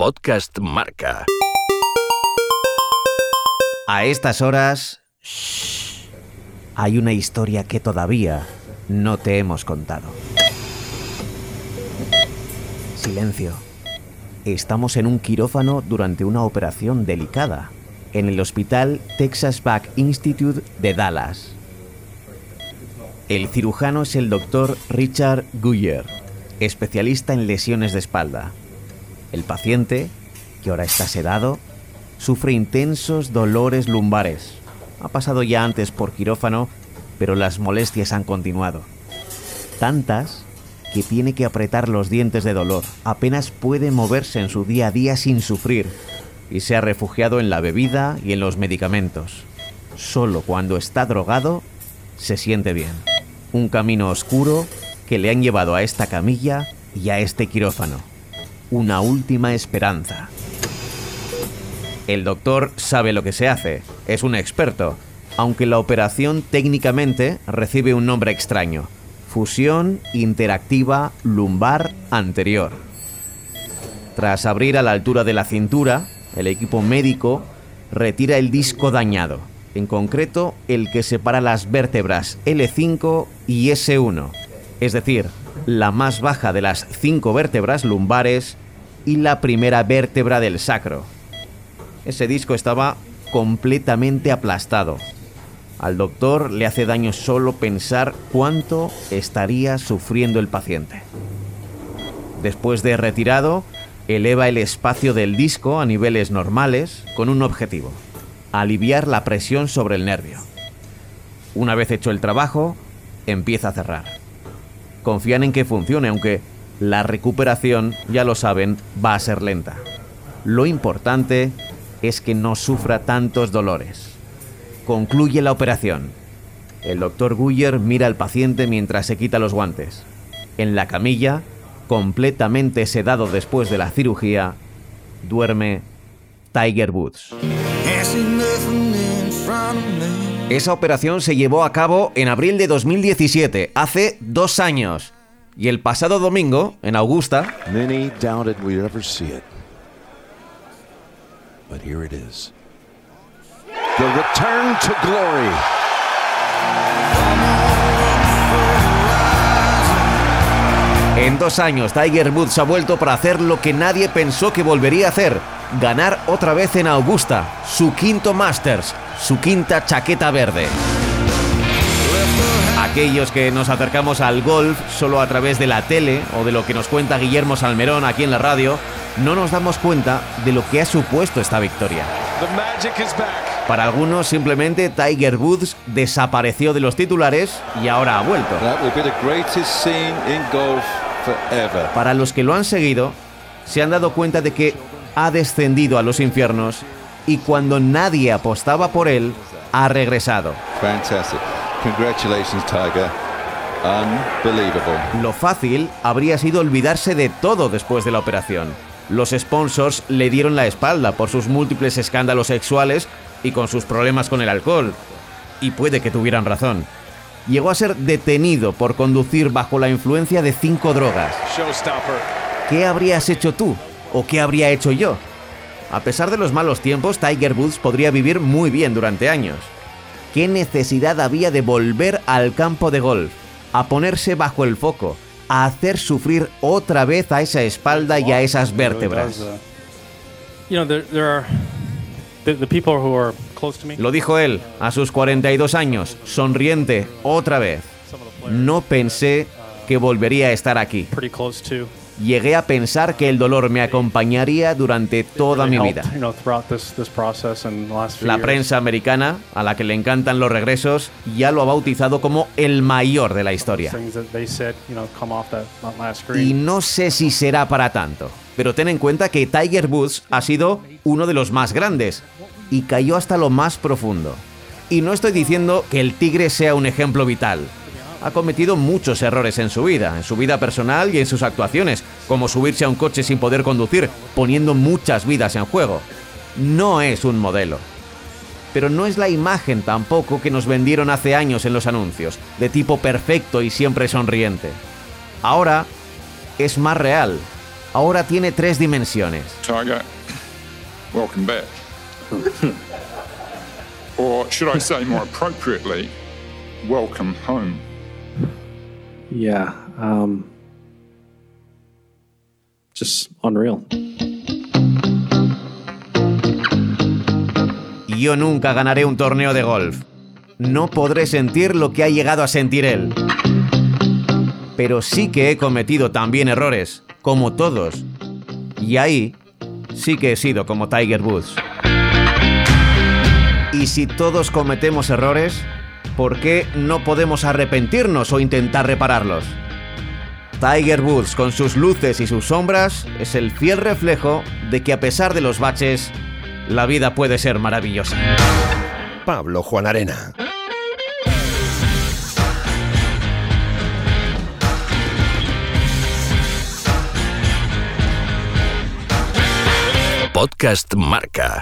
Podcast Marca. A estas horas... hay una historia que todavía no te hemos contado. Silencio. Estamos en un quirófano durante una operación delicada, en el hospital Texas Back Institute de Dallas. El cirujano es el doctor Richard Guyer, especialista en lesiones de espalda. El paciente, que ahora está sedado, sufre intensos dolores lumbares. Ha pasado ya antes por quirófano, pero las molestias han continuado. Tantas que tiene que apretar los dientes de dolor. Apenas puede moverse en su día a día sin sufrir y se ha refugiado en la bebida y en los medicamentos. Solo cuando está drogado se siente bien. Un camino oscuro que le han llevado a esta camilla y a este quirófano. Una última esperanza. El doctor sabe lo que se hace, es un experto, aunque la operación técnicamente recibe un nombre extraño. Fusión interactiva lumbar anterior. Tras abrir a la altura de la cintura, el equipo médico retira el disco dañado, en concreto el que separa las vértebras L5 y S1, es decir, la más baja de las cinco vértebras lumbares y la primera vértebra del sacro. Ese disco estaba completamente aplastado. Al doctor le hace daño solo pensar cuánto estaría sufriendo el paciente. Después de retirado, eleva el espacio del disco a niveles normales con un objetivo, aliviar la presión sobre el nervio. Una vez hecho el trabajo, empieza a cerrar. Confían en que funcione, aunque la recuperación, ya lo saben, va a ser lenta. Lo importante es que no sufra tantos dolores. Concluye la operación. El doctor Guyer mira al paciente mientras se quita los guantes. En la camilla, completamente sedado después de la cirugía, duerme Tiger Woods. Esa operación se llevó a cabo en abril de 2017, hace dos años. Y el pasado domingo, en Augusta, Many doubted we'd ever see it. But here it is. The return to glory. En dos años, Tiger Woods ha vuelto para hacer lo que nadie pensó que volvería a hacer: ganar otra vez en Augusta, su quinto Masters, su quinta chaqueta verde. Aquellos que nos acercamos al golf solo a través de la tele o de lo que nos cuenta Guillermo Salmerón aquí en la radio, no nos damos cuenta de lo que ha supuesto esta victoria. Para algunos, simplemente Tiger Woods desapareció de los titulares y ahora ha vuelto. Para los que lo han seguido, se han dado cuenta de que ha descendido a los infiernos y cuando nadie apostaba por él, ha regresado. Fantastic. Congratulations, Tiger. Unbelievable. Lo fácil habría sido olvidarse de todo después de la operación. Los sponsors le dieron la espalda por sus múltiples escándalos sexuales y con sus problemas con el alcohol. Y puede que tuvieran razón. Llegó a ser detenido por conducir bajo la influencia de cinco drogas. ¿Qué habrías hecho tú? ¿O qué habría hecho yo? A pesar de los malos tiempos, Tiger Woods podría vivir muy bien durante años. ¿Qué necesidad había de volver al campo de golf, a ponerse bajo el foco, a hacer sufrir otra vez a esa espalda y a esas vértebras? Lo dijo él, a sus 42 años, sonriente, otra vez. No pensé que volvería a estar aquí. Llegué a pensar que el dolor me acompañaría durante toda mi vida. La prensa americana, a la que le encantan los regresos, ya lo ha bautizado como el mayor de la historia. Y no sé si será para tanto, pero ten en cuenta que Tiger Woods ha sido uno de los más grandes y cayó hasta lo más profundo. Y no estoy diciendo que el tigre sea un ejemplo vital. Ha cometido muchos errores en su vida, en su vida personal y en sus actuaciones, como subirse a un coche sin poder conducir, poniendo muchas vidas en juego. No es un modelo. Pero no es la imagen tampoco que nos vendieron hace años en los anuncios, de tipo perfecto y siempre sonriente. Ahora es más real, ahora tiene tres dimensiones. Tiger, welcome back. or should I say more appropriately, welcome home. Yeah. Um, just unreal. Yo nunca ganaré un torneo de golf. No podré sentir lo que ha llegado a sentir él. Pero sí que he cometido también errores, como todos. Y ahí sí que he sido como Tiger Woods. Y si todos cometemos errores, ¿por qué no podemos arrepentirnos o intentar repararlos? Tiger Woods, con sus luces y sus sombras, es el fiel reflejo de que a pesar de los baches, la vida puede ser maravillosa. Pablo Juan Arena. Podcast Marca.